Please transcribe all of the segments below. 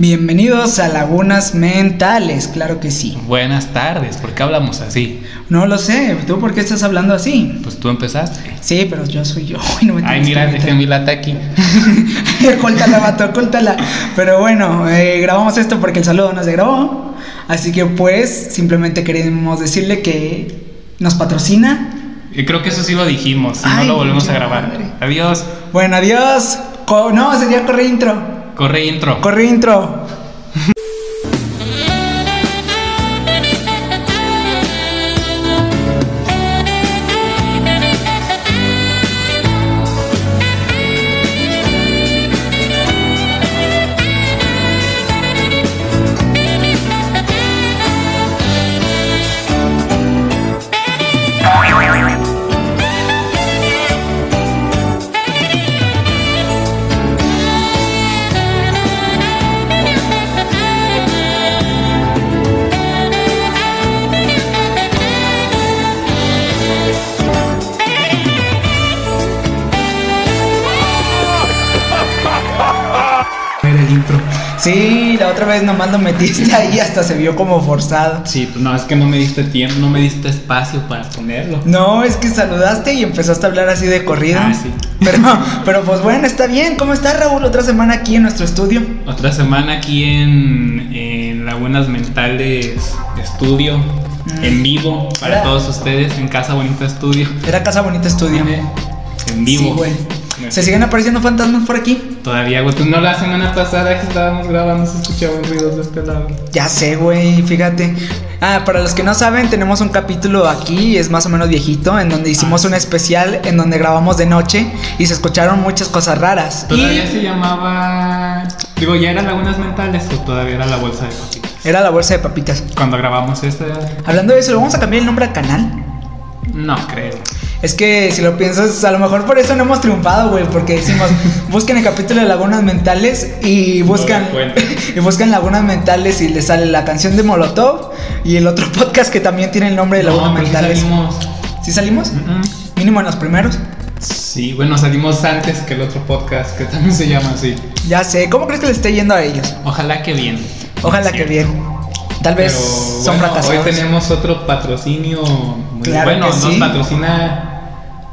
Bienvenidos a Lagunas Mentales, claro que sí. Buenas tardes, ¿por qué hablamos así? No lo sé, ¿tú por qué estás hablando así? Pues tú empezaste. Sí, pero yo soy yo. y no me Ay, mira, dejé mi lata aquí. Cóltala, vato, cóltala. Pero bueno, eh, grabamos esto porque el saludo no se grabó. Así que pues simplemente queremos decirle que nos patrocina. Y creo que eso sí lo dijimos, Ay, no lo volvemos a grabar. madre. Adiós. Bueno, adiós. No, sería corre intro. Corre intro. Corre intro. Intro. Sí, la otra vez nomás lo metiste ahí hasta se vio como forzado. Sí, pues no, es que no me diste tiempo, no me diste espacio para ponerlo. No, es que saludaste y empezaste a hablar así de corrido. Ah, sí. Pero, pero pues bueno, está bien. ¿Cómo estás, Raúl? Otra semana aquí en nuestro estudio. Otra semana aquí en, en Lagunas Mentales Estudio, Mm. en vivo, para todos ustedes, en Casa Bonita Estudio. Era Casa Bonita Estudio. En vivo. Sí, güey. ¿Se siguen apareciendo fantasmas por aquí? Todavía, güey. Pues no la semana pasada que estábamos grabando se escuchaban ruidos de este lado. Ya sé, güey, fíjate. Ah, para los que no saben, tenemos un capítulo aquí, es más o menos viejito, en donde hicimos Ah, un especial en donde grabamos de noche y se escucharon muchas cosas raras. Todavía Y se llamaba. Digo, ¿ya era Lagunas Mentales o todavía era la bolsa de papitas? era la bolsa de papitas. Cuando grabamos esta. Hablando de eso, ¿le vamos a cambiar el nombre al canal? No creo. Es que si lo piensas, a lo mejor por eso no hemos triunfado, güey, porque decimos, busquen el capítulo de Lagunas Mentales y buscan No y buscan Lagunas Mentales y les sale la canción de Molotov y el otro podcast que también tiene el nombre de Lagunas no, pero sí Mentales. salimos. ¿Sí salimos? Mínimo en los primeros. Sí, bueno, salimos antes que el otro podcast que también se llama así. Ya sé, ¿cómo crees que le esté yendo a ellos? Ojalá que bien. Ojalá que bien. Tal vez Pero, son bueno, fracasados. Hoy tenemos otro patrocinio muy Claro bueno. que Nos sí. patrocina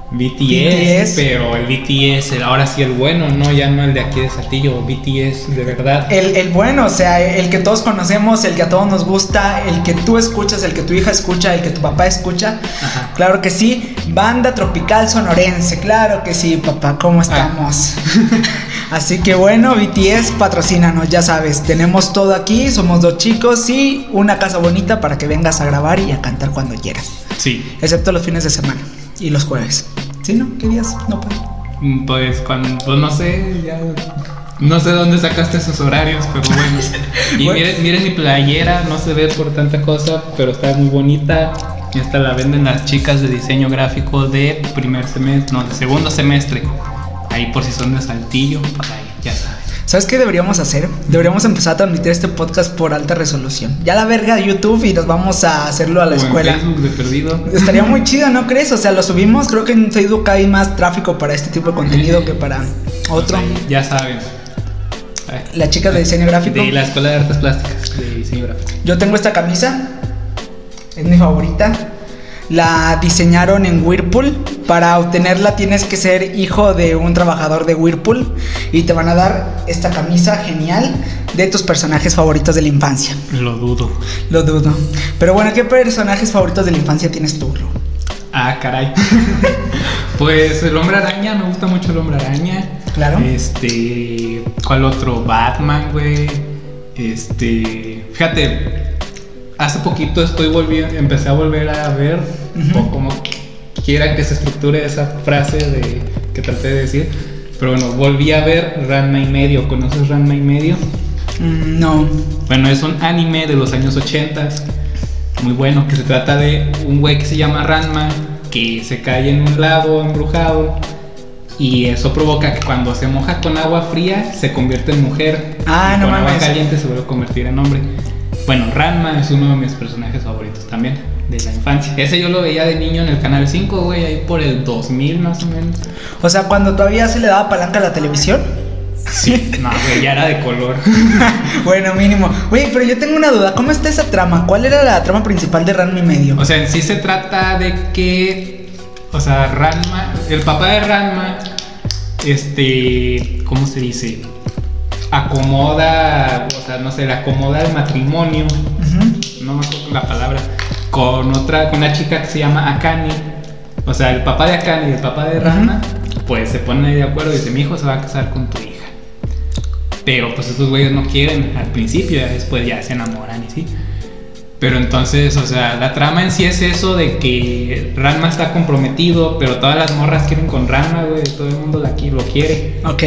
BTS, BTS. pero el BTS, el- ahora sí el bueno, no ya no el de aquí de Saltillo, BTS de verdad. El, el bueno, o sea, el que todos conocemos, el que a todos nos gusta, el que tú escuchas, el que tu hija escucha, el que tu papá escucha. Ajá. Claro que sí, banda tropical sonorense, claro que sí, papá, Ah. ¿cómo estamos? Así que bueno, BTS, patrocínanos, ya sabes, tenemos todo aquí, somos dos chicos y una casa bonita para que vengas a grabar y a cantar cuando quieras, Sí, excepto los fines de semana y los jueves. ¿Sí, no? ¿Qué días? No puedo. Mm, Pues cuando, pues no sé, ya no sé dónde sacaste esos horarios, pero bueno. Y Bueno. miren, miren mi playera, no se ve por tanta cosa, pero está muy bonita. Y esta la venden las chicas de diseño gráfico de primer semestre, no, de segundo semestre. Ahí por si son de Saltillo, pues ahí, ya saben. ¿Sabes qué deberíamos hacer? Deberíamos empezar a transmitir este podcast por alta resolución. Ya la verga de YouTube y nos vamos a hacerlo a la O en escuela. Facebook de perdido. Estaría muy chido, ¿no crees? O sea, lo subimos. Creo que en Facebook hay más tráfico para este tipo de contenido que para otro. Ya saben. Ay, La chica de diseño gráfico. De la Escuela de Artes Plásticas de Diseño Gráfico. Yo tengo esta camisa. Es mi favorita. La diseñaron en Whirlpool. Para obtenerla tienes que ser hijo de un trabajador de Whirlpool. Y te van a dar esta camisa genial de tus personajes favoritos de la infancia. Lo dudo. Lo dudo. Pero bueno, ¿qué personajes favoritos de la infancia tienes tú? Ah, caray. pues el hombre araña, me gusta mucho el hombre araña. Claro. Este. ¿Cuál otro? Batman, güey. Este. Fíjate, hace poquito estoy volviendo. Empecé a volver a ver. Ujú. O como quiera que se estructure esa frase de que traté de decir. Pero bueno, volví a ver Ranma y medio. ¿Conoces Ranma y medio? Mm, no. Bueno, es un anime de los años 80, muy bueno, que se trata de un güey que se llama Ranma, que se cae en un lago embrujado y eso provoca que cuando se moja con agua fría se convierte en mujer Ah, y no con agua mames. caliente se vuelve a convertir en hombre. Bueno, Ranma es uno de mis personajes favoritos también de la infancia. Ese yo lo veía de niño en el canal 5, güey, ahí por el 2000 más o menos. O sea, cuando todavía se le daba palanca a la televisión. Sí, no, güey, ya era de color. bueno, mínimo. Güey, pero yo tengo una duda. ¿Cómo está esa trama? ¿Cuál era la trama principal de Ranma y medio? O sea, en sí se trata de que. O sea, Ranma. El papá de Ranma. Este. ¿Cómo se dice? Acomoda. O sea, no sé, le acomoda el matrimonio. No me acuerdo la palabra. Con otra. Con una chica que se llama Akane. O sea, el papá de Akane y el papá de Ranma. Pues se ponen ahí de acuerdo y dice: Mi hijo se va a casar con tu hija. Pero pues estos güeyes no quieren al principio, después ya se enamoran y sí. Pero entonces, o sea, la trama en sí es eso de que Ranma está comprometido, pero todas las morras quieren con Ranma, güey, todo el mundo la lo quiere. Ok.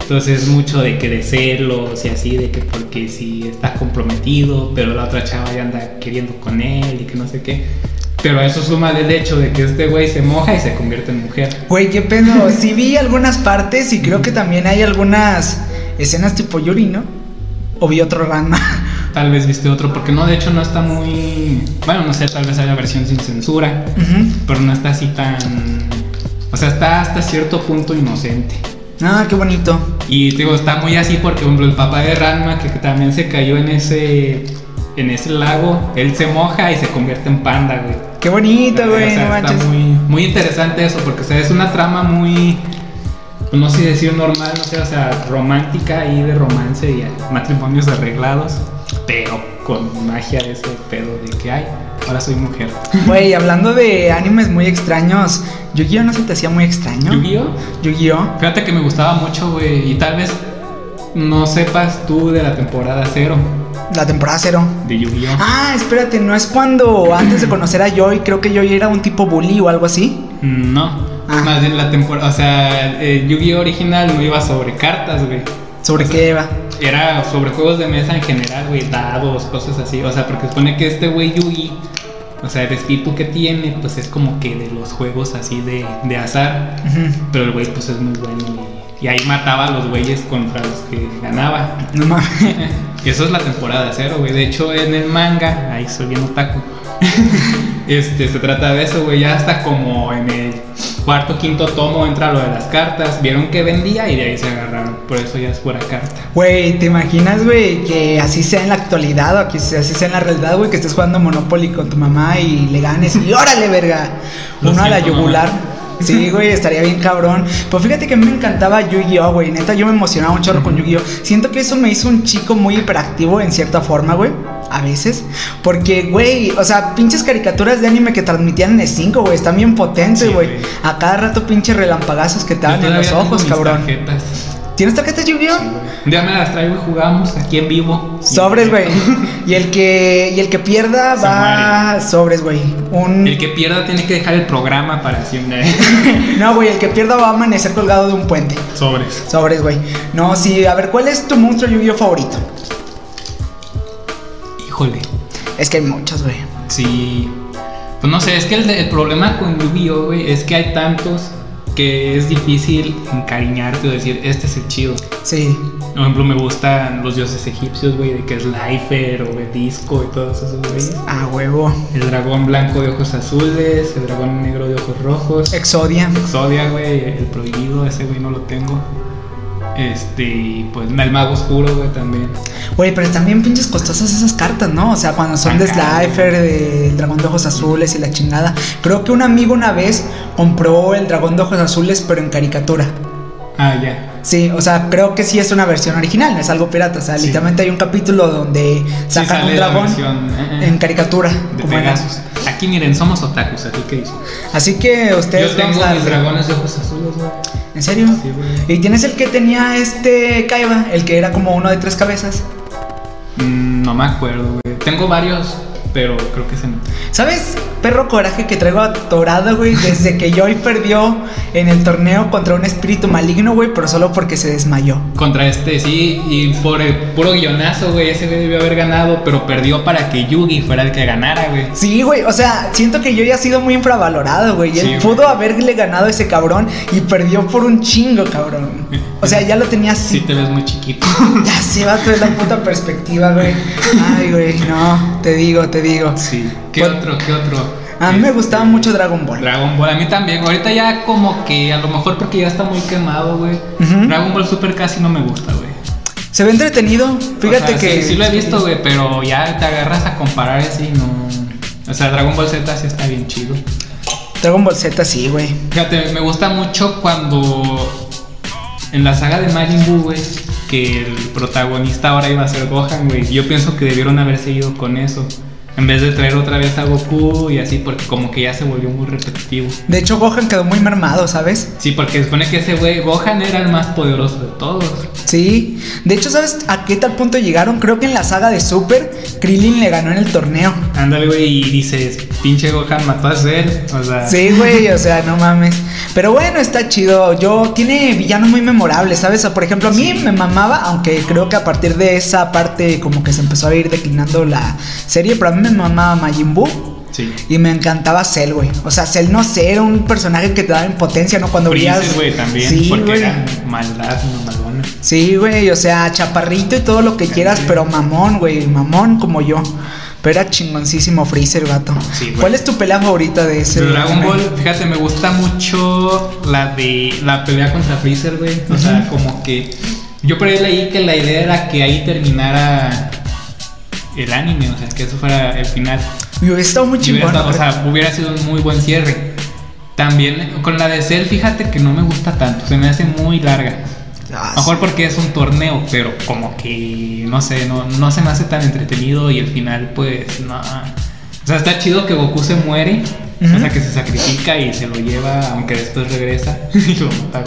Entonces es mucho de que de celos y así, de que porque si está comprometido, pero la otra chava ya anda queriendo con él y que no sé qué. Pero a eso suma el hecho de que este güey se moja y se convierte en mujer. Güey, qué pedo. Sí vi algunas partes y creo que también hay algunas escenas tipo Yuri, ¿no? O vi otro Ranma. Tal vez viste otro, porque no, de hecho no está muy... Bueno, no sé, tal vez haya versión sin censura, pero no está así tan... O sea, está hasta cierto punto inocente. Ah, qué bonito. Y digo, está muy así porque, por ejemplo, el papá de Ranma, que también se cayó en ese... En ese lago, él se moja y se convierte en panda, güey. Qué bonito, O güey. sea, no está muy, muy interesante eso, porque o sea, es una trama muy, no sé decir normal, no sé, o sea, romántica ahí de romance y matrimonios arreglados, pero con magia de ese pedo de que hay. Ahora soy mujer. Güey, hablando de animes muy extraños, Yu-Gi-Oh no se te hacía muy extraño. ¿Yu-Gi-Oh? Yu-Gi-Oh. Fíjate que me gustaba mucho, güey, y tal vez no sepas tú de la temporada cero La temporada cero. de Yu-Gi-Oh. Ah, espérate, ¿no es cuando antes de conocer a Joy, creo que Joy era un tipo bully o algo así? No, Ah. Más bien la temporada, o sea, el Yu-Gi-Oh original no iba sobre cartas, güey. ¿Sobre O sea, qué iba? Era sobre juegos de mesa en general, güey, dados, cosas así. O sea, porque supone que este güey Yugi, o sea, el espíritu que tiene, pues es como que de los juegos así de, de azar. Pero el güey, pues es muy bueno y, y ahí mataba a los güeyes contra los que ganaba. No mames. Eso es la temporada cero, güey. De hecho, en el manga, ahí soy bien otaku. este, se trata de eso, güey. Ya hasta como en el cuarto, quinto tomo entra lo de las cartas. Vieron que vendía y de ahí se agarraron. Por eso ya es pura carta. Güey, ¿te imaginas, güey, que así sea en la actualidad o que así sea en la realidad, güey, que estés jugando Monopoly con tu mamá y le ganes y órale, verga? Uno a la yugular. mamá. Sí, güey, estaría bien cabrón. Pues fíjate que a mí me encantaba Yu-Gi-Oh, güey. Neta, yo me emocionaba un chorro con Yu-Gi-Oh. Siento que eso me hizo un chico muy hiperactivo en cierta forma, güey. A veces. Porque, güey, o sea, pinches caricaturas de anime que transmitían en el 5, güey. Están bien potentes, güey. A cada rato pinches relampagazos que te dan en los ojos, cabrón. tarjetas. ¿Tienes tarjetas Yu-Gi-Oh? Sí, día me las traigo y jugamos aquí en vivo. Sobres, güey. Y el que y el que pierda Se va sobres, güey. Un El que pierda tiene que dejar el programa para siempre. No, güey, el que pierda va a amanecer colgado de un puente. Sobres. Sobres, güey. No, sí, a ver, ¿cuál es tu monstruo Yu-Gi-Oh favorito? Híjole. Es que hay muchos, güey. Sí. Pues no sé, es que el, el problema con Yu-Gi-Oh, güey, es que hay tantos que es difícil encariñarte o decir, este es el chido. Sí. Por ejemplo, me gustan los dioses egipcios, güey, de que es Lifer o el disco y todos esos güeyes. A huevo. El dragón blanco de ojos azules, el dragón negro de ojos rojos. Exodia. Exodia, güey, el prohibido, ese güey no lo tengo. Este, y pues el mago oscuro, güey, también. Güey, pero bien pinches costosas esas cartas, ¿no? O sea, cuando son de. Slifer, del dragón de ojos azules y la chingada. Creo que un amigo una vez compró el dragón de ojos azules, pero en caricatura. Ah, ya. Sí, o sea, creo que sí es una versión original, no es algo pirata. O sea, Sí. literalmente hay un capítulo donde sacan un dragón versión, eh, eh, en caricatura. de como en-. Aquí miren, somos otakus, así que dice. Así que ustedes Yo tengo mis dragones de ojos azules, güey. ¿En serio? Sí, güey. ¿Y tienes el que tenía este Kaiba? El que era como uno de tres cabezas. Mm, no me acuerdo, güey. Tengo varios, pero creo que se no. ¿Sabes? Perro coraje que traigo atorado, güey, desde que Joy perdió en el torneo contra un espíritu maligno, güey, pero solo porque se desmayó. Contra este, sí, y por el puro guionazo, güey, ese güey debió haber ganado, pero perdió para que Yugi fuera el que ganara, güey. Sí, güey, o sea, siento que Joy ha sido muy infravalorado, güey. y Él Sí, güey. pudo haberle ganado a ese cabrón y perdió por un chingo, cabrón. O sea, ya lo tenía Sí así. te ves muy chiquito. Ya se va toda la puta perspectiva, güey. Ay, güey, no, te digo, te digo. Sí. ¿Qué Pues- otro? ¿Qué otro? A mí me gustaba Este, mucho Dragon Ball. Dragon Ball, a mí también. Ahorita ya como que a lo mejor porque ya está muy quemado, güey. Dragon Ball Super casi no me gusta, güey. Se ve entretenido. Fíjate O sea, que. Sí, sí lo he visto, güey, pero ya te agarras a comparar así, no. O sea, Dragon Ball Z sí está bien chido. Dragon Ball Z, sí, güey. Fíjate, me gusta mucho cuando en la saga de Majin Buu, güey, que el protagonista ahora iba a ser Gohan, güey. Yo pienso que debieron haber seguido con eso. En vez de traer otra vez a Goku y así, porque como que ya se volvió muy repetitivo. De hecho, Gohan quedó muy mermado, ¿sabes? Sí, porque se supone que ese güey, Gohan era el más poderoso de todos. Sí. De hecho, ¿sabes a qué tal punto llegaron? Creo que en la saga de Super, Krillin le ganó en el torneo. Ándale, güey, y dices, pinche Gohan mató a Cell. O sea, Sí, güey, o sea, no mames. Pero bueno, está chido. Yo tiene villanos muy memorables, ¿sabes? Por ejemplo, a mí Sí. me mamaba, aunque creo que a partir de esa parte como que se empezó a ir declinando la serie, pero a mí me mamaba Majin Buu. sí. Y me encantaba Cell, güey. O sea, Cell no sé, era un personaje que te daba impotencia, ¿no? Cuando veías. güey, también, Sí, porque era maldad, no malona. Sí, güey, o sea, chaparrito y todo lo que quieras, Sí. pero mamón, güey, mamón como yo. Pero era chingoncísimo Freezer, gato. Sí. ¿Cuál es tu pelea favorita de ese? Dragon? Ball, fíjate, me gusta mucho la de la pelea contra Freezer, güey. O sea, como que yo por ahí leí que la idea era que ahí terminara el anime, o sea, que eso fuera el final. Y hubiera estado muy hubiera, chingón. estado- o sea, hubiera sido un muy buen cierre. También con la de Cell, fíjate que no me gusta tanto, se me hace muy larga. Ah, mejor porque es un torneo, pero como que no sé, no, no se me hace tan entretenido y el final, pues, no. O sea, está chido que Goku se muere, Ujú. o sea, que se sacrifica y se lo lleva, aunque después regresa y lo mata a.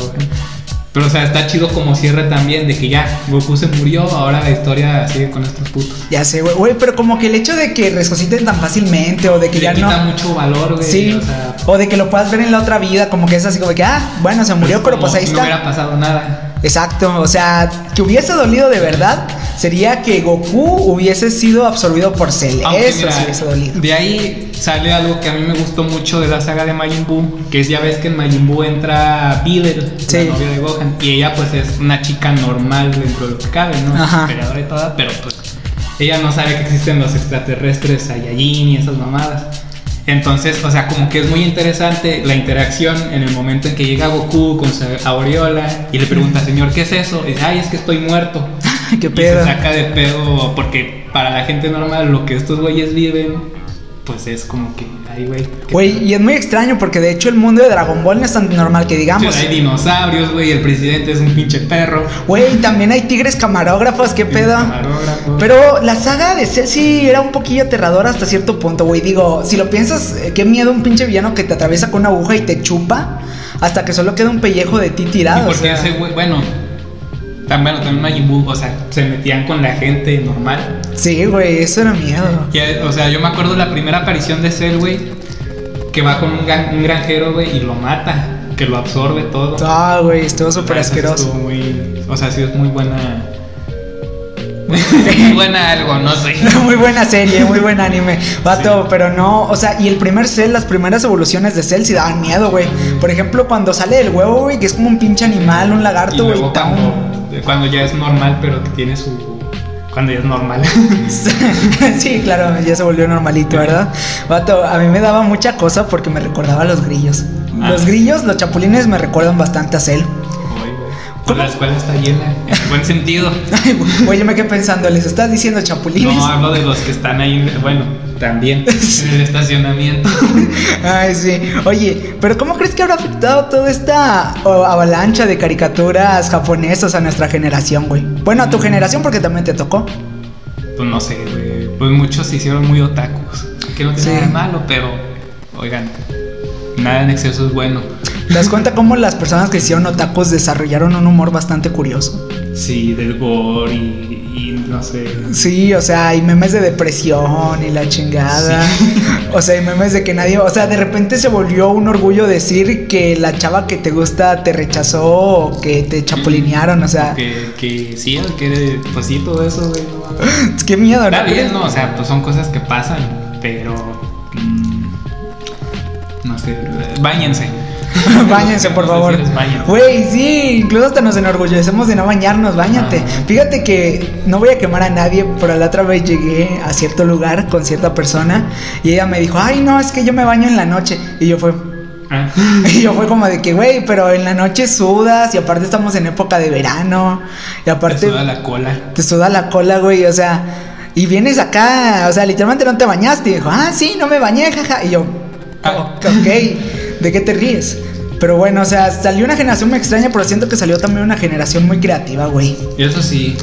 Pero, o sea, está chido como cierre también de que ya Goku se murió, ahora la historia sigue con estos putos. Ya sé, güey, güey, pero como que el hecho de que resuciten tan fácilmente o de que Le ya quita no. mucho valor, güey. Sí, O sea, o de que lo puedas ver en la otra vida, como que es así como que, ah, bueno, se murió, pero como pues ahí si está. No hubiera pasado nada. Exacto, o sea, que hubiese dolido de verdad sería que Goku hubiese sido absorbido por Cell. Aunque, Eso mira, hubiese dolido. De ahí sale algo que a mí me gustó mucho de la saga de Majin Buu, que es ya ves que en Majin Buu entra Videl, Sí. la novia de Gohan, y ella pues es una chica normal dentro de lo que cabe, ¿no? Ajá. Peleadora y toda, pero pues ella no sabe que existen los extraterrestres Saiyajin y esas mamadas. Entonces, o sea, como que es muy interesante la interacción en el momento en que llega Goku con su aureola y le pregunta, señor, ¿qué es eso? Y dice, ay, es que estoy muerto. Qué Y pedo. se saca de pedo porque para la gente normal lo que estos güeyes viven, pues es como que, ay, güey. Güey, y es muy extraño porque de hecho el mundo de Dragon Ball no es tan normal que digamos. Hay dinosaurios, güey, el presidente es un pinche perro. Güey, también hay tigres camarógrafos, qué pedo. Camarógrafo. Pero la saga de sí era un poquillo aterradora hasta cierto punto, güey. Digo, si lo piensas, eh, qué miedo un pinche villano que te atraviesa con una aguja y te chupa hasta que solo queda un pellejo de ti Y tirado. o porque sea. ese güey, bueno, bueno, también Majin Buu, o sea, se metían con la gente normal. Sí, güey, eso era miedo. Y, o sea, yo me acuerdo la primera aparición de Cell, güey, que va con un, gran- un granjero, güey, y lo mata, que lo absorbe todo. Ah, güey, estuvo súper sí asqueroso. estuvo muy, o sea, sí es muy buena. muy buena algo, no sé. muy buena serie, muy buen anime. Vato, pero no, o sea, y el primer Cell, las primeras evoluciones de Cell sí daban miedo, güey. Por ejemplo, cuando sale del huevo, güey, que es como un pinche animal, un lagarto, güey. cuando, cuando ya es normal, pero que tiene su. Cuando ya es normal. sí, claro, ya se volvió normalito, ¿verdad? Vato, a mí me daba mucha cosa porque me recordaba a los grillos. Ah. Los grillos, los chapulines me recuerdan bastante a güey. Pues la escuela está llena, en buen sentido. Güey, yo me quedé pensando, ¿les estás diciendo chapulines? No hablo de los que están ahí, bueno, también en el estacionamiento. Ay, sí. Oye, pero ¿cómo crees que habrá afectado toda esta avalancha de caricaturas japonesas a nuestra generación, güey? Bueno, a tu generación porque también te tocó. Pues no sé, güey. Pues muchos se hicieron muy otakus. Que no tiene Sí. nada malo, pero. Oigan, nada en exceso es bueno. ¿Te das cuenta cómo las personas que hicieron otakus desarrollaron un humor bastante curioso? Sí, del gore y, y no sé. Sí, o sea, hay memes de depresión y la chingada. O sea, hay memes de que nadie, o sea, de repente se volvió un orgullo decir que la chava que te gusta te rechazó o que te chapulinearon, o sea, Que, que sí, que pues sí, todo eso, güey. no qué miedo, ¿no? Está bien? ¿no? O sea, pues son cosas que pasan, pero. mm, no sé, bañense. Báñense, por favor. Güey, sí, incluso hasta nos enorgullecemos de no bañarnos, bañate. Ah. Fíjate que no voy a quemar a nadie, pero la otra vez llegué a cierto lugar con cierta persona y ella me dijo, ay, no, es que yo me baño en la noche. Y yo fue, Ah. y yo fue como de que, güey, pero en la noche sudas y aparte estamos en época de verano y aparte Te suda la cola. te suda la cola, güey, o sea, y vienes acá, o sea, literalmente no te bañaste y dijo, ah, sí, no me bañé, jaja, y yo, Ah. ok, ¿de qué te ríes? Pero bueno, o sea, salió una generación muy extraña, pero siento que salió también una generación muy creativa, güey. Eso sí,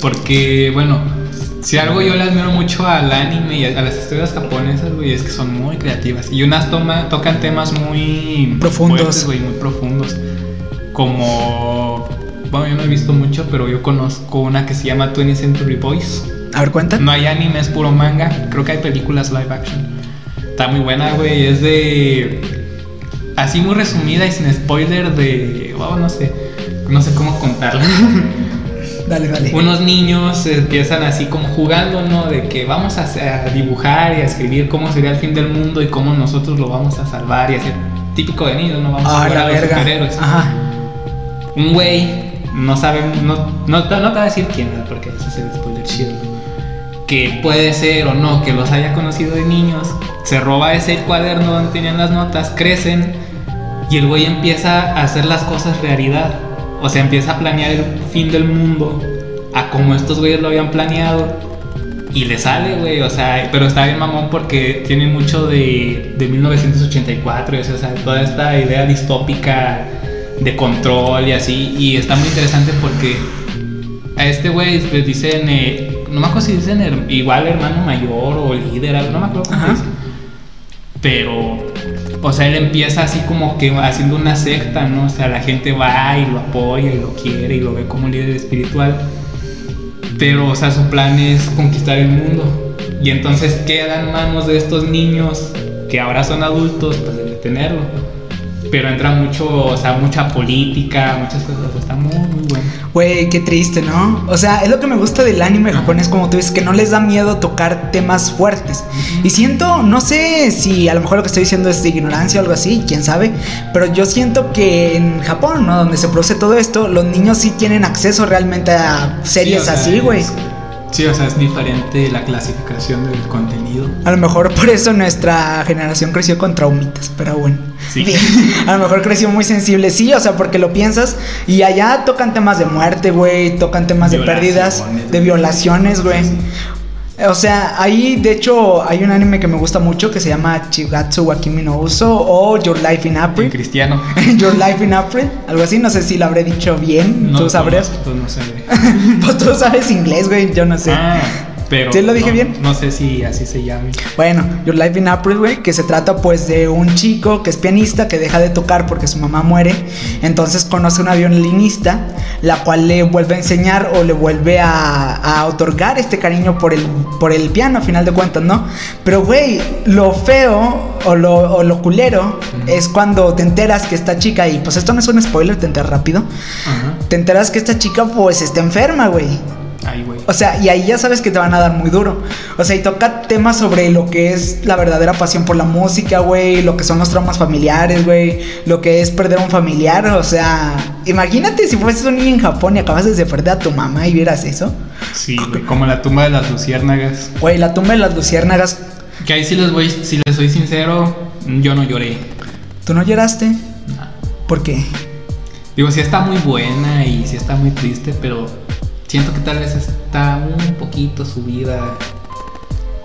porque, bueno, si algo yo le admiro mucho al anime y a, a las historias japonesas, güey, es que son muy creativas. Y unas toma, tocan temas muy Profundos. fuertes, güey, muy profundos. Como, bueno, yo no he visto mucho, pero yo conozco una que se llama 20th Century Boys. A ver, cuenta. No hay anime, es puro manga. Creo que hay películas live action. Está muy buena, güey. Es de. Así muy resumida y sin spoiler de. Wow, no sé. No sé cómo contarla. Dale, dale. Unos niños empiezan así como jugando, ¿no? De que vamos a, a dibujar y a escribir cómo sería el fin del mundo y cómo nosotros lo vamos a salvar y así. Típico de niños, ¿no? Vamos a Ah, jugar la a los verga. superhéroes. Ajá. Un güey, no sabe, no, no, no te va a decir quién, ¿verdad? porque ese es el spoiler chido. Que puede ser o no, que los haya conocido de niños, se roba ese cuaderno donde tenían las notas, crecen y el güey empieza a hacer las cosas realidad. O sea, empieza a planear el fin del mundo a como estos güeyes lo habían planeado. Y le sale, güey, o sea, pero está bien mamón porque tiene mucho de, de 1984, y así, o sea, toda esta idea distópica de control y así. Y está muy interesante porque a este güey le dicen, eh, no me acuerdo si dicen her- igual hermano mayor o líder, no me acuerdo cómo. Pero, o sea, él empieza así como que haciendo una secta, ¿no? O sea, la gente va y lo apoya y lo quiere y lo ve como líder espiritual. Pero, o sea, su plan es conquistar el mundo. Y entonces queda en manos de estos niños que ahora son adultos, pues de detenerlo. Pero entra mucho, o sea, mucha política, muchas cosas. Está muy, muy bueno. Güey, qué triste, ¿no? O sea, es lo que me gusta del anime japonés, como tú dices, que no les da miedo tocar temas fuertes. Y siento, no sé si a lo mejor lo que estoy diciendo es de ignorancia o algo así, quién sabe, pero yo siento que en Japón, ¿no? Donde se produce todo esto, los niños sí tienen acceso realmente a series Sí, o sea, así, güey. es- Sí, o sea, es diferente la clasificación del contenido. A lo mejor por eso nuestra generación creció con traumitas, pero bueno. Sí. Bien, A lo mejor creció muy sensible, sí, o sea, porque lo piensas y allá tocan temas de muerte, güey, tocan temas de pérdidas, de violaciones, güey. O sea, ahí de hecho hay un anime que me gusta mucho que se llama Chigatsu wa Kimi no Uso o Your Life in En April. cristiano. Your Life in April, algo así, no sé si lo habré dicho bien, tú sabrás. Pues no pues tú sabes inglés, güey, yo no sé. Ah, pero. ¿Sí lo dije no- bien? No sé si así se llame. Bueno, Your Life in April, güey, que se trata pues de un chico que es pianista que deja de tocar porque su mamá muere, entonces conoce una violinista, la cual le vuelve a enseñar o le vuelve a, a otorgar este cariño por el, por el piano, a final de cuentas, ¿no? Pero, güey, lo feo o lo, o lo culero es cuando te enteras que esta chica, y pues esto no es un spoiler, te enteras rápido, te enteras que esta chica pues está enferma, güey. Ay, güey. O sea, y ahí ya sabes que te van a dar muy duro. O sea, y toca temas sobre lo que es la verdadera pasión por la música, güey, lo que son los traumas familiares, güey, lo que es perder a un familiar. O sea, imagínate si fueses un niño en Japón y acabas de perder a tu mamá y vieras eso. Sí, güey. Como la tumba de las luciérnagas. Güey, la tumba de las luciérnagas, Que ahí sí les voy, si les soy sincero, yo no lloré. ¿tú no lloraste? No. ¿Por qué? Digo, sí está muy buena y sí está muy triste, pero siento que tal vez está un poquito subida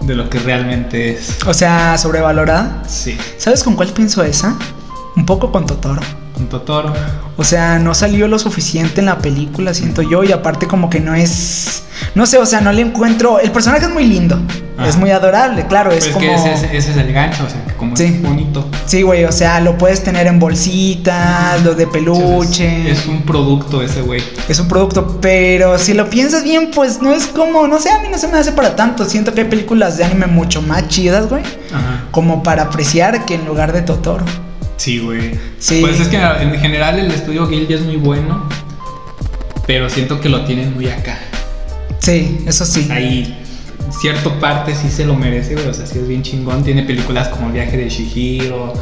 de lo que realmente es. O sea, sobrevalorada. Sí. ¿Sabes con cuál pienso esa? Un poco con Totoro. Un Totoro. O sea, no salió lo suficiente en la película, siento yo, y aparte como que no es... No sé, o sea, no le encuentro... El personaje es muy lindo, Ah. es muy adorable, claro, es Pues como... que ese, es- ese es el gancho, o sea, que como Sí. es bonito. Sí, güey, o sea, lo puedes tener en bolsitas, lo de peluche. Es, es un producto ese güey. Es un producto, pero si lo piensas bien, pues no es como, no sé, a mí no se me hace para tanto. Siento que hay películas de anime mucho más chidas, güey, Ajá. como para apreciar que en lugar de Totoro. Sí, güey. Sí. Pues es que en general el estudio Guild es muy bueno, pero siento que lo tienen muy acá. Sí, eso sí. Ahí, cierto parte sí se lo merece, güey. O sea, sí es bien chingón. Tiene películas como El viaje de Shihiro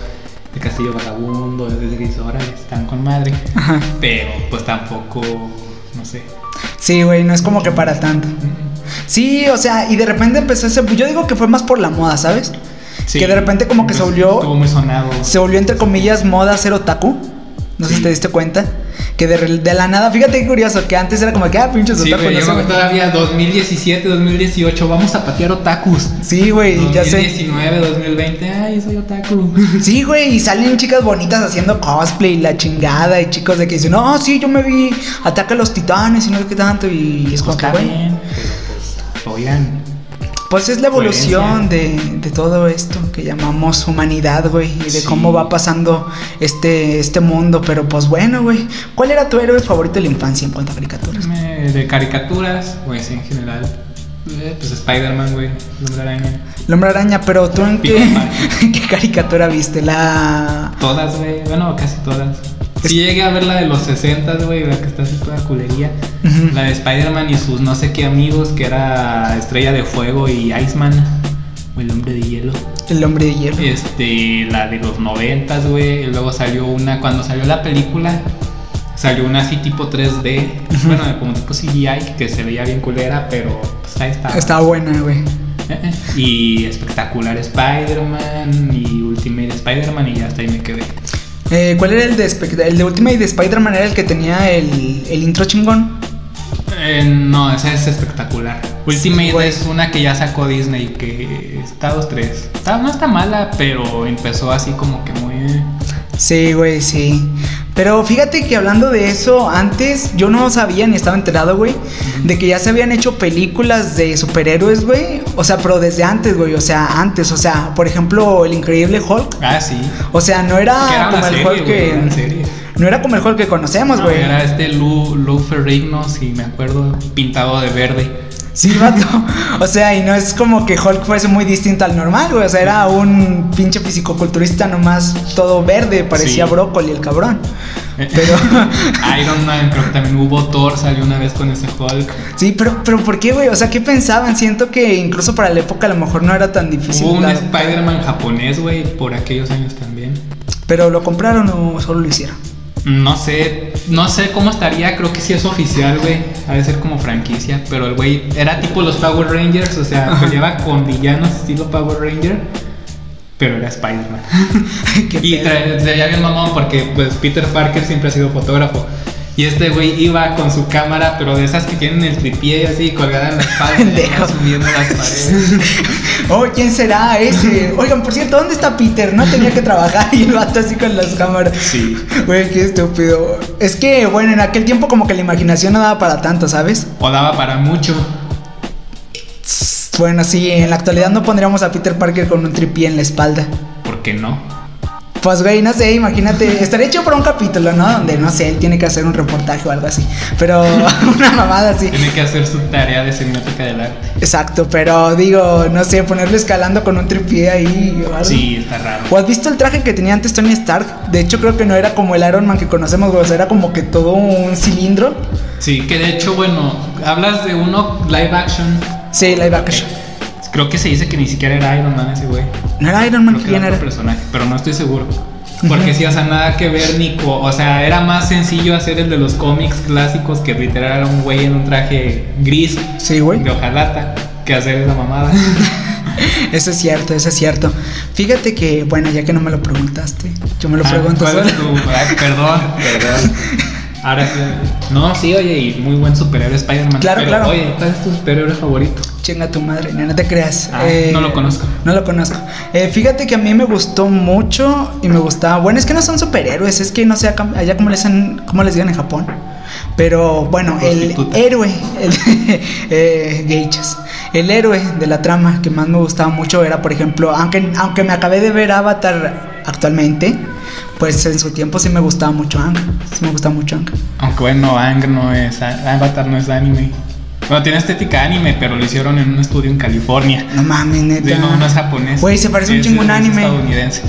de Castillo Vagabundo, de Grisora, están con madre. Ajá. Pero pues tampoco, no sé. Sí, güey, no es como que para tanto. Sí, o sea, y de repente empezó ese. Yo digo que fue más por la moda, ¿sabes? Sí, Que de repente como que se volvió- Estuvo muy sonado. Se volvió entre comillas moda ser otaku. No sé si te diste cuenta. Que de, de la nada, fíjate qué curioso, que antes era como que, ah, pinches Sí, otaku. no yo me todavía 2017, 2018, vamos a patear otakus. Sí, güey, ya sé. 2019, 2020, ay, soy otaku. Sí, güey, y salen chicas bonitas haciendo cosplay y la chingada. Y chicos de que dicen, no, sí, yo me vi, ataca a los titanes y no sé qué tanto. Y es como Pues que, está güey. pues, oigan, Pues es la evolución de, de todo esto que llamamos humanidad, güey, y de Sí. cómo va pasando este, este mundo. Pero pues bueno, güey, ¿cuál era tu héroe favorito de la infancia en cuanto a caricaturas? me- de caricaturas, pues en general, eh, pues Spider-Man, güey, el hombre araña. El hombre araña, pero tú en qué, Peter Parker. ¿en qué caricatura viste? La. Todas, güey, bueno, casi todas. Sí llegué a ver la de los 60, güey, la que está así toda culería. La de Spider-Man y sus no sé qué amigos, que era Estrella de Fuego y Iceman, o el hombre de hielo. El hombre de hierro. Este, la de los 90, güey. y Luego salió una, cuando salió la película, salió una así tipo 3D, Ujú. bueno, como tipo CGI, que se veía bien culera, pero pues ahí estaba. Estaba buena, güey. Eh, eh. Y espectacular Spider-Man y Ultimate Spider-Man y ya hasta ahí me quedé. Eh, ¿Cuál era el de, el de Ultimate de Spider-Man? Era el que tenía el, el intro chingón. Eh, no, esa es espectacular. Ultimate es una que ya sacó Disney, que está dos, tres. Está, no está mala, pero empezó así como que muy... Sí, güey, sí. Pero fíjate que hablando de eso, antes yo no sabía ni estaba enterado, güey, de que ya se habían hecho películas de superhéroes, güey. O sea, pero desde antes, güey. O sea, antes. O sea, por ejemplo, el increíble Hulk. Ah, sí. O sea, no era, como el serie, Hulk que. No era como el Hulk que conocemos, No, güey. era este Lou, Lou Ferrigno, si me acuerdo, pintado de verde. Sí, vato. O sea, y no es como que Hulk fuese muy distinto al normal, güey. O sea, era un pinche fisicoculturista nomás todo verde, parecía Sí. brócoli el cabrón. Pero- Iron Man, creo que también hubo Thor, salió una vez con ese Hulk. Sí, pero, pero ¿por qué, güey? O sea, ¿qué pensaban? Siento que incluso para la época a lo mejor no era tan difícil. Hubo un Spider-Man japonés, güey, por aquellos años también. Pero lo compraron o solo lo hicieron. No sé, no sé cómo estaría, creo que sí es oficial, güey. Ha de ser como franquicia, pero el güey era tipo los Power Rangers, o sea, peleaba con villanos estilo Power Ranger, pero era Spider-Man. Y se bien mamón porque pues Peter Parker siempre ha sido fotógrafo. Y este güey iba con su cámara, pero de esas que tienen el tripié así colgada en la espalda, subiendo las paredes. Oh, ¿quién será ese? Oigan, por cierto, ¿dónde está Peter? No tenía que trabajar y el vato así con las cámaras. Sí. Güey, qué estúpido. Es que, bueno, en aquel tiempo como que la imaginación no daba para tanto, ¿sabes? O daba para mucho. Bueno, sí, en la actualidad no pondríamos a Peter Parker con un tripié en la espalda. ¿Por qué no? Pues, güey, no sé, imagínate, estaría hecho para un capítulo, ¿no? Donde, no sé, él tiene que hacer un reportaje o algo así. Pero una mamada así. Tiene que hacer su tarea de semiótica del arte. Exacto, pero digo, no sé, ponerlo escalando con un tripié ahí o algo. Sí, está raro. ¿O has visto el traje que tenía antes Tony Stark? De hecho, creo que no era como el Iron Man que conocemos, güey. O sea, era como que todo un cilindro. Sí, que de hecho, bueno, hablas de uno live action. Sí, live action. Creo que se dice que ni siquiera era Iron Man ese güey. No era Iron Man, Creo que ¿quién era era? otro personaje, pero no estoy seguro. Porque sí, o sea, nada que ver ni co- O sea, era más sencillo hacer el de los cómics clásicos que literal era un güey en un traje gris Sí, güey. de hojalata que hacer esa mamada. Eso es cierto, eso es cierto. Fíjate que, bueno, ya que no me lo preguntaste, yo me lo Ah, pregunto ¿cuál solo. es tu- perdón, perdón. Ahora sí. No, sí, oye, y muy buen superhéroe Spider-Man. Claro, Pero, claro. Oye, ¿cuál es tu superhéroe favorito? Chinga tu madre, no, no te creas. Ah, no lo conozco. No lo conozco. Eh, fíjate que a mí me gustó mucho y me gustaba. Bueno, es que no son superhéroes, es que no sé allá como les, han- cómo les digan en Japón. Pero bueno, el héroe, el, eh, el héroe de la trama que más me gustaba mucho era, por ejemplo, aunque, aunque me acabé de ver Avatar actualmente, pues en su tiempo sí me gustaba mucho Ang. Sí me gustaba mucho Ang. Aunque bueno, Ang no es. Avatar no es anime. Bueno, tiene estética anime, pero lo hicieron en un estudio en California. No mames, neta. Sí, no, no es japonés. Güey, se parece un Es- un es anime. estadounidense.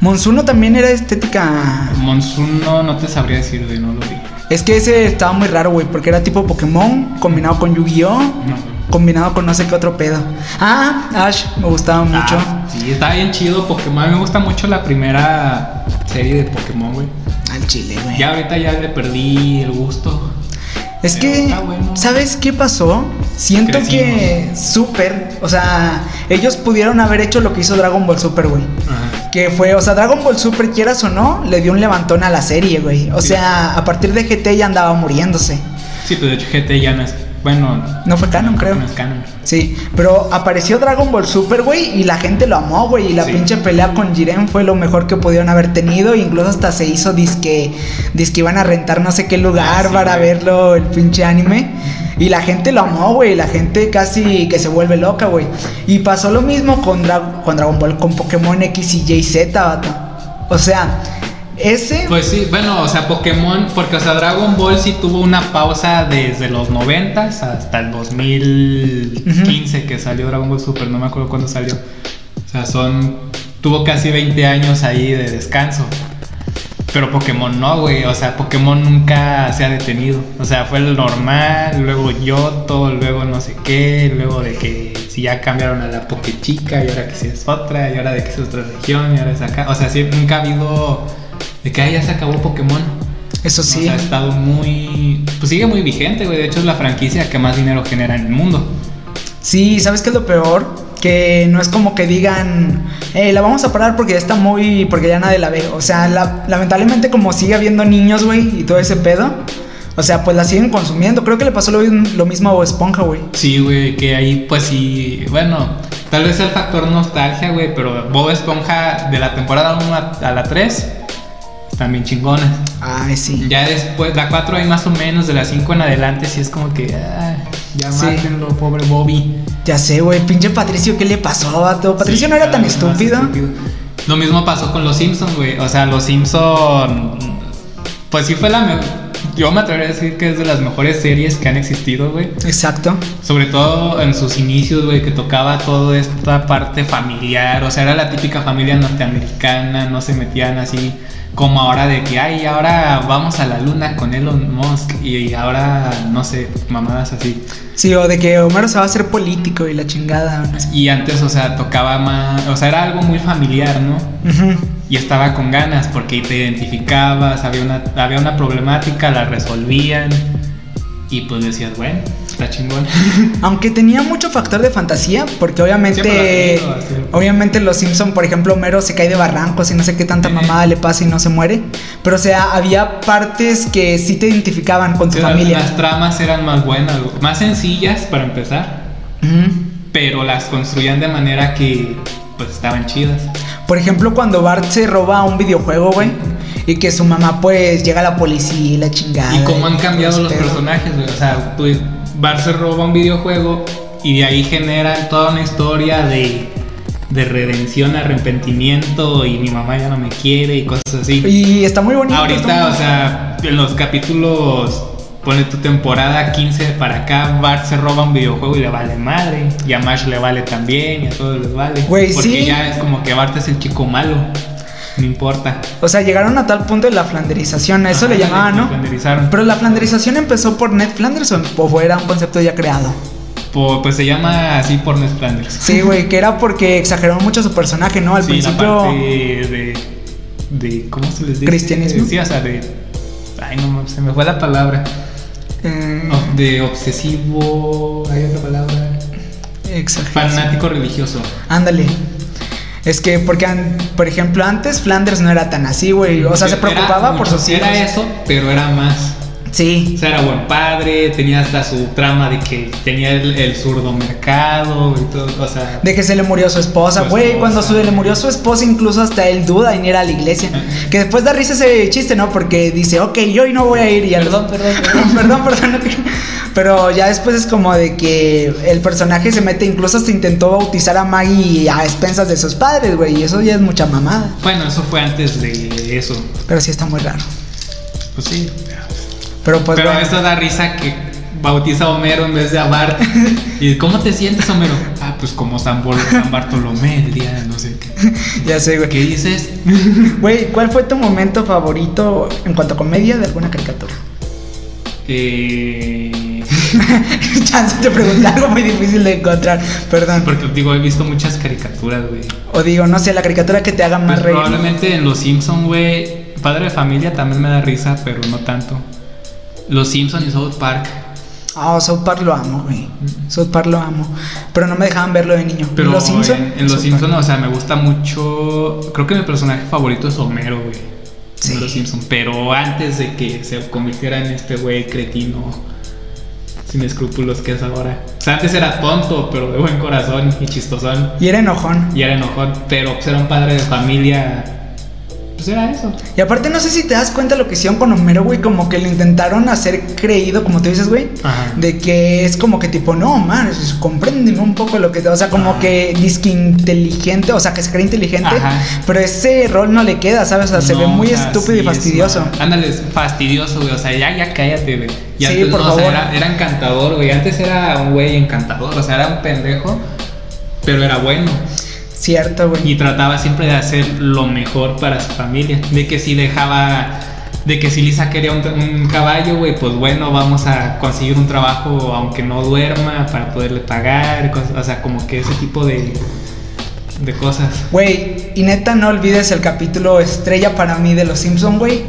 Monsuno también era estética. Monsoon no, te sabría decir de no lo vi. Es que ese estaba muy raro, güey, porque era tipo Pokémon combinado con Yu-Gi-Oh! No. Combinado con no sé qué otro pedo. Ah, Ash, me gustaba mucho. Ah, sí, está bien chido Pokémon. A mí me gusta mucho la primera serie de Pokémon, güey. Al chile, güey. Ya ahorita ya le perdí el gusto. Es Pero que, bueno. ¿sabes qué pasó? Siento que Super, o sea, ellos pudieron haber hecho lo que hizo Dragon Ball Super, güey. Ajá. Que fue, o sea, Dragon Ball Super, quieras o no, le dio un levantón a la serie, güey. O Sí. sea, a partir de GT ya andaba muriéndose. Sí, pues de hecho GT ya no es. Bueno. No fue canon, creo. No es canon. Sí, pero apareció Dragon Ball Super, güey, y la gente lo amó, güey. Y la Sí. pinche pelea con Jiren fue lo mejor que pudieron haber tenido. Incluso hasta se hizo disque, disque iban a rentar no sé qué lugar Ah, sí, para verlo, el pinche anime. Y la gente lo amó, güey. La gente casi que se vuelve loca, güey. Y pasó lo mismo con, Dra- con Dragon Ball, con Pokémon X y Y Z, vato. O sea, ese. Pues sí, bueno, o sea, Pokémon, porque o sea, Dragon Ball sí tuvo una pausa desde los 90 hasta el 2015 que salió Dragon Ball Super, no me acuerdo cuándo salió. O sea, son tuvo casi 20 años ahí de descanso. Pero Pokémon no, güey, o sea, Pokémon nunca se ha detenido. O sea, fue el normal, luego Yoto, luego no sé qué, luego de que si ya cambiaron a la Pokéchica y ahora que si es otra, y ahora de que es otra región y ahora es acá. O sea, sí, nunca ha habido de que "Ay, ya se acabó Pokémon. Eso O sí. sea, ha estado muy. Pues sigue muy vigente, güey. De hecho, es la franquicia que más dinero genera en el mundo. Sí, ¿sabes qué es lo peor? Que no es como que digan, eh, la vamos a parar porque ya está muy. porque ya nadie la ve. O sea, la- lamentablemente, como sigue habiendo niños, güey, y todo ese pedo, o sea, pues la siguen consumiendo. Creo que le pasó lo, lo mismo a Bob Esponja, güey. Sí, güey, que ahí, pues sí. Bueno, tal vez el factor nostalgia, güey. Pero Bob Esponja de la temporada 1 a, a la 3 bien chingonas. Ay, sí. Ya después, la 4 hay más o menos, de la 5 en adelante, sí es como que. ah, ya Sí. mátenlo, pobre Bobby. Ya sé, güey. Pinche Patricio, ¿qué le pasó, vato? Patricio Sí, no era tan más estúpido. Lo mismo pasó con los Simpsons, güey. O sea, los Simpsons. Pues sí fue la mejor. Yo me atrevería a decir que es de las mejores series que han existido, güey. Exacto. Sobre todo en sus inicios, güey, que tocaba toda esta parte familiar. O sea, era la típica familia norteamericana, no se metían así como ahora de que, ay, ahora vamos a la luna con Elon Musk y ahora, no sé, mamadas así. Sí, o de que Homero se va a hacer político y la chingada. no. Y antes, o sea, tocaba más, o sea, era algo muy familiar, ¿no? Ujú. Y estaba con ganas porque te identificabas, había una, había una problemática, la resolvían y pues decías, bueno, está chingón. Aunque tenía mucho factor de fantasía, porque lo obviamente, tenido, obviamente los Simpson, por ejemplo, Homero se cae de barrancos y no sé qué tanta Sí. mamada le pasa y no se muere. Pero o sea, había partes que sí te identificaban con tu familia. Las tramas eran más buenas, más sencillas para empezar, Ujú. pero las construían de manera que pues estaban chidas. Por ejemplo, cuando Bart se roba un videojuego, güey, y que su mamá pues llega a la policía y la chingada. y cómo han cambiado los pedo. personajes, güey. O sea, pues Bart se roba un videojuego y de ahí generan toda una historia de, de redención, arrepentimiento y mi mamá ya no me quiere y cosas así. Y está muy bonito. Ahorita, o sea, en los capítulos, pone tu temporada 15 para acá, Bart se roba un videojuego y le vale madre. Y a Marsh le vale también, y a todos les vale. Güey, Porque sí. ya es como que Bart es el chico malo. No importa. O sea, llegaron a tal punto de la flanderización, a eso Ajá, le llamaban, ¿no? flanderizaron. Pero la flanderización empezó por Ned Flanders o o era un concepto ya creado. Pues se llama así por Ned Flanders. Sí, güey, que era porque exageraron mucho su personaje, ¿no? Al Sí, la principio. parte de, de. ¿Cómo se les dice? ¿Cristianismo? Sí, o sea, de. Ay, no, se me fue la palabra. Eh, Oh, de obsesivo. Hay otra palabra. exageración. Fanático religioso. Ándale. Es que, porque, por ejemplo, antes Flanders no era tan así, güey. O sea, se Era preocupaba por sus hijos. Era eso, pero era más. O Sí. sea, era buen padre, tenía hasta su trama de que tenía el, el zurdo mercado y todo. O sea, De que se le murió su esposa, güey. Cuando se le murió su esposa, incluso hasta él duda en ir a la iglesia. Que después da risa ese chiste, ¿no? Porque dice, ok, yo hoy no voy a ir. Y Perdón, perdón, perdón, perdón. ok. Pero ya después es como de que el personaje se mete, incluso hasta intentó bautizar a Maggie a expensas de sus padres, güey. Y eso ya es mucha mamada. bueno, eso fue antes de eso. Pero sí está muy raro. Pues sí. Pero pues pero bueno. esto da risa que bautiza a Homero en vez de a Bart. ¿Y cómo te sientes, Homero? Ah, pues como San, Bol- San Bartolomé el día, no sé qué. Ya sé, güey. ¿Qué dices? Güey, ¿cuál fue tu momento favorito en cuanto a comedia de alguna caricatura? Eh, Chance te pregunté algo muy difícil de encontrar. Perdón. Porque digo, he visto muchas caricaturas, güey. O digo, no sé, la caricatura que te haga más Pues reír. probablemente en Los Simpson, güey. Padre de familia también me da risa, pero no tanto. Los Simpson y South Park. Ah, South Park lo amo, güey. South Park lo amo. Pero no me dejaban verlo de niño. Pero Los Simpson. en, en Los South Simpson, Park. o sea, me gusta mucho. Creo que mi personaje favorito es Homero, güey. Sí. De Los Simpson. Pero antes de que se convirtiera en este güey cretino, sin escrúpulos que es ahora. O sea, antes era tonto, pero de buen corazón y chistosón. Y era enojón. Y era enojón, pero pues era un padre de familia. Pues era eso. Y aparte, no sé si te das cuenta lo que hicieron con Homero, güey. Como que lo intentaron hacer creído, como tú dices, güey. Ajá. De que es como que tipo, no, man, compréndeme un poco lo que te. O sea, como Ajá. que disque inteligente, o sea, que se cree inteligente. Ajá. Pero ese rol no le queda, ¿sabes? O sea, se ve muy o sea, estúpido sí y fastidioso. Ándale, es fastidioso, güey. O sea, ya, ya cállate, güey. Y Sí, antes, por no, o sea, favor. era, era encantador, güey. Antes era un güey encantador, o sea, era un pendejo, pero era bueno. Cierto, güey. Y trataba siempre de hacer lo mejor para su familia. De que si dejaba. De que si Lisa quería un, un caballo, güey, pues bueno, vamos a conseguir un trabajo aunque no duerma para poderle pagar. cosas- o sea, como que ese tipo de. de cosas. Güey, y neta no olvides el capítulo estrella para mí de Los Simpson, güey.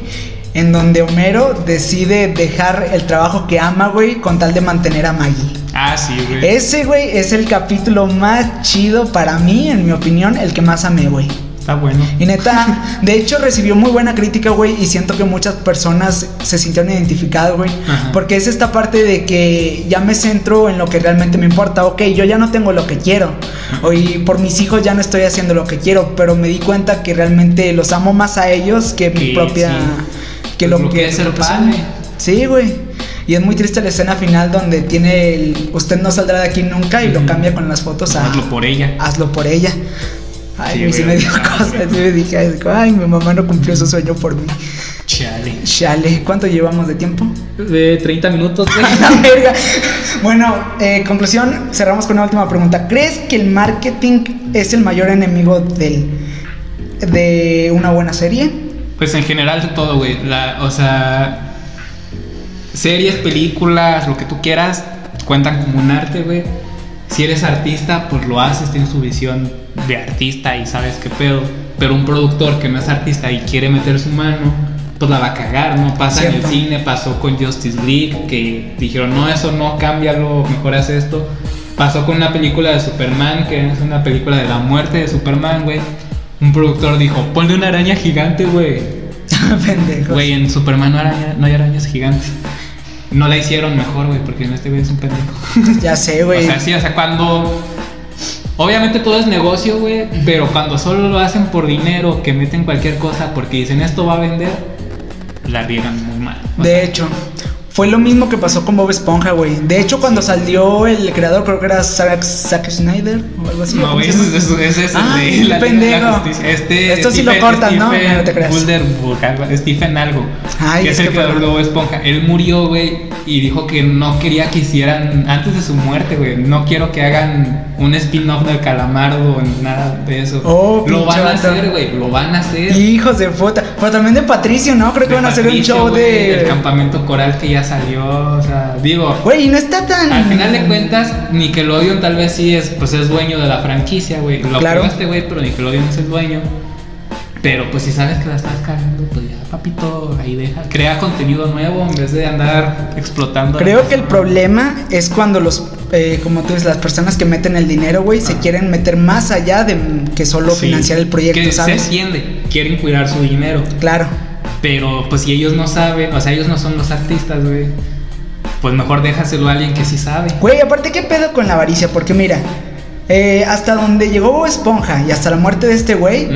En donde Homero decide dejar el trabajo que ama, güey, con tal de mantener a Maggie. Ah, sí, güey. Ese, güey, es el capítulo más chido para mí, en mi opinión, el que más amé, güey. Está bueno. Y neta, de hecho recibió muy buena crítica, güey, y siento que muchas personas se sintieron identificadas, güey. Porque es esta parte de que ya me centro en lo que realmente me importa. Ok, yo ya no tengo lo que quiero. O y por mis hijos ya no estoy haciendo lo que quiero, pero me di cuenta que realmente los amo más a ellos que mi propia... sí. Que Pues lo, lo que que es soy. padre. Sí, güey. Y es muy triste la escena final donde tiene el... Usted no saldrá de aquí nunca y lo cambia con las fotos a... Hazlo por ella. hazlo por ella. Ay, Sí, güey, me dio cosas. Sí me dije, ay, ay, mi mamá no cumplió su sueño por mí. Chale. Chale, ¿cuánto llevamos de tiempo? De 30 minutos. La verga. Bueno, eh, conclusión, cerramos con una última pregunta. ¿Crees que el marketing es el mayor enemigo del, de una buena serie? Pues en general de todo, güey. La- O sea, series, películas, lo que tú quieras, cuentan como un arte, güey. Si eres artista, pues lo haces, tienes tu visión de artista y sabes qué pedo. Pero un productor que no es artista y quiere meter su mano, pues la va a cagar, ¿no? Pasa en Cierto. el cine, pasó con Justice League, que dijeron, no, eso no, cámbialo, mejor haz esto. Pasó con una película de Superman, que es una película de la muerte de Superman, güey. Un productor dijo, ponle una araña gigante, güey. Pendejo. Güey, en Superman no, araña- no hay arañas gigantes. No la hicieron mejor, güey, porque en este güey es un pendejo. Ya sé, güey. O sea, sí, o sea, cuando. Obviamente todo es negocio, güey, pero cuando solo lo hacen por dinero, que meten cualquier cosa porque dicen esto va a vender, la riegan muy mal. O De sea, hecho, fue lo mismo que pasó con Bob Esponja, güey. De hecho, cuando salió el creador, creo que era Zack, Zack Snyder o algo así. No, ¿cómo güey, es, ese es el Ay, de la de la pendejo. Justicia. Este Esto sí lo Stephen- cortan, ¿no? Stephen No te creas. Wilderburg, algo- Stephen algo. Ay, que es es el que creador de Bob Esponja. Él murió, güey, y dijo que no quería que hicieran, antes de su muerte, güey, no quiero que hagan un spin-off del calamardo ni nada de eso. Oh, lo van a hacer, güey, lo van a hacer. Hijos de puta. Pero también de Patricio, ¿no? Creo que De van a hacer un Patricio, show güey, de. El campamento coral que ya salió, o sea, digo. Güey, no está tan. Al final de cuentas, Nickelodeon tal vez sí es, pues es dueño de la franquicia, güey. Lo Claro. este güey, pero Nickelodeon es el dueño. Pero pues si sabes que la estás cagando, pues ya, papito, ahí deja. Crea contenido nuevo en vez de andar explotando. Creo que el problema es cuando los, eh, como tú dices, las personas que meten el dinero, güey, se Ajá. quieren meter más allá de que solo Sí. financiar el proyecto, que ¿sabes? Se entiende, quieren cuidar su dinero. Claro. Pero pues si ellos no saben, o sea, ellos no son los artistas, güey. Pues mejor déjaselo a alguien que sí sabe. Güey, aparte, ¿qué pedo con la avaricia? Porque mira, eh, hasta donde llegó Bob Esponja y hasta la muerte de este güey, Ujú.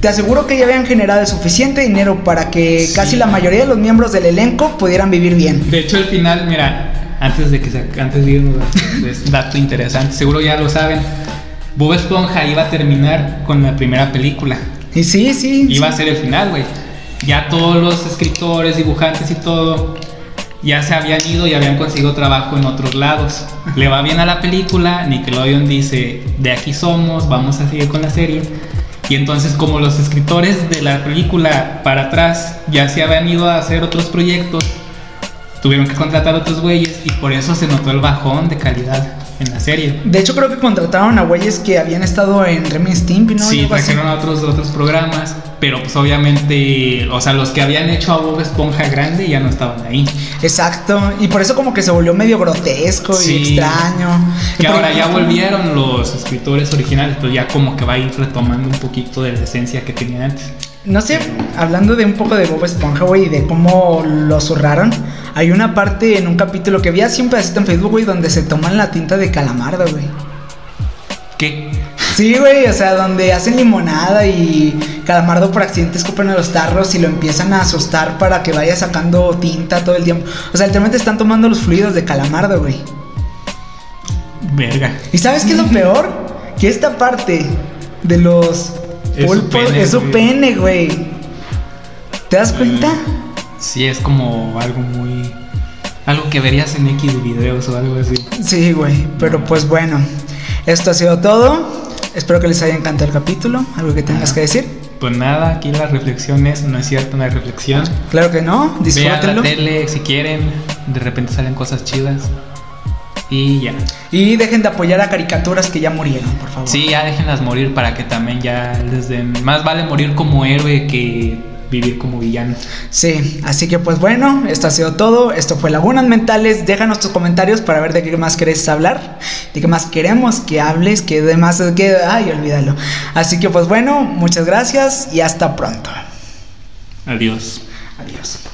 te aseguro que ya habían generado suficiente dinero para que Sí. casi la mayoría de los miembros del elenco pudieran vivir bien. De hecho, el final, mira, antes de que se, antes de irnos, es dato interesante, seguro ya lo saben. Bob Esponja iba a terminar con la primera película. Y sí, sí. Iba a ser el final, güey. Ya todos los escritores, dibujantes y todo ya se habían ido y habían conseguido trabajo en otros lados. Le va bien a la película, Nickelodeon dice, de aquí somos, vamos a seguir con la serie. Y entonces como los escritores de la película para atrás ya se habían ido a hacer otros proyectos, tuvieron que contratar a otros güeyes y por eso se notó el bajón de calidad en la serie. De hecho, creo que contrataron a güeyes que habían estado en Remy Stimpy, ¿no? Sí, trajeron a otros, otros programas, pero pues obviamente, o sea, los que habían hecho a Bob Esponja grande ya no estaban ahí. Exacto. Y por eso como que se volvió medio grotesco y extraño. Que ahora ya volvieron los escritores originales, pues ya como que va a ir retomando un poquito de la esencia que tenía antes. No sé, hablando de un poco de Bob Esponja, güey, y de cómo lo zurraron, hay una parte en un capítulo que vi así un pedacito en Facebook, güey, donde se toman la tinta de calamardo, güey. ¿Qué? Sí, güey, o sea, donde hacen limonada y calamardo por accidente escupen a los tarros y lo empiezan a asustar para que vaya sacando tinta todo el tiempo. O sea, literalmente están tomando los fluidos de calamardo, güey. Verga. ¿Y sabes qué es lo peor? Que esta parte de los Es su pulpos pene, es su güey. pene, güey. ¿Te das cuenta? Sí, es como algo muy... Algo que verías en X videos o algo así. Sí, güey, pero pues bueno, esto ha sido todo. Espero que les haya encantado el capítulo. ¿Algo que tengas que decir? Pues nada, aquí la reflexión es, no es cierto, no hay reflexión. Claro que no, Vean la disfrútenlo. tele si quieren, de repente salen cosas chidas. Y ya. Y dejen de apoyar a caricaturas que ya murieron, por favor. Sí, ya déjenlas morir para que también ya les den... Más vale morir como héroe que vivir como villano. Sí, así que pues bueno, esto ha sido todo. Esto fue Lagunas Mentales. Déjanos tus comentarios para ver de qué más querés hablar, de qué más queremos que hables, que demás que ay, olvídalo. Así que pues bueno, muchas gracias y hasta pronto. Adiós. Adiós.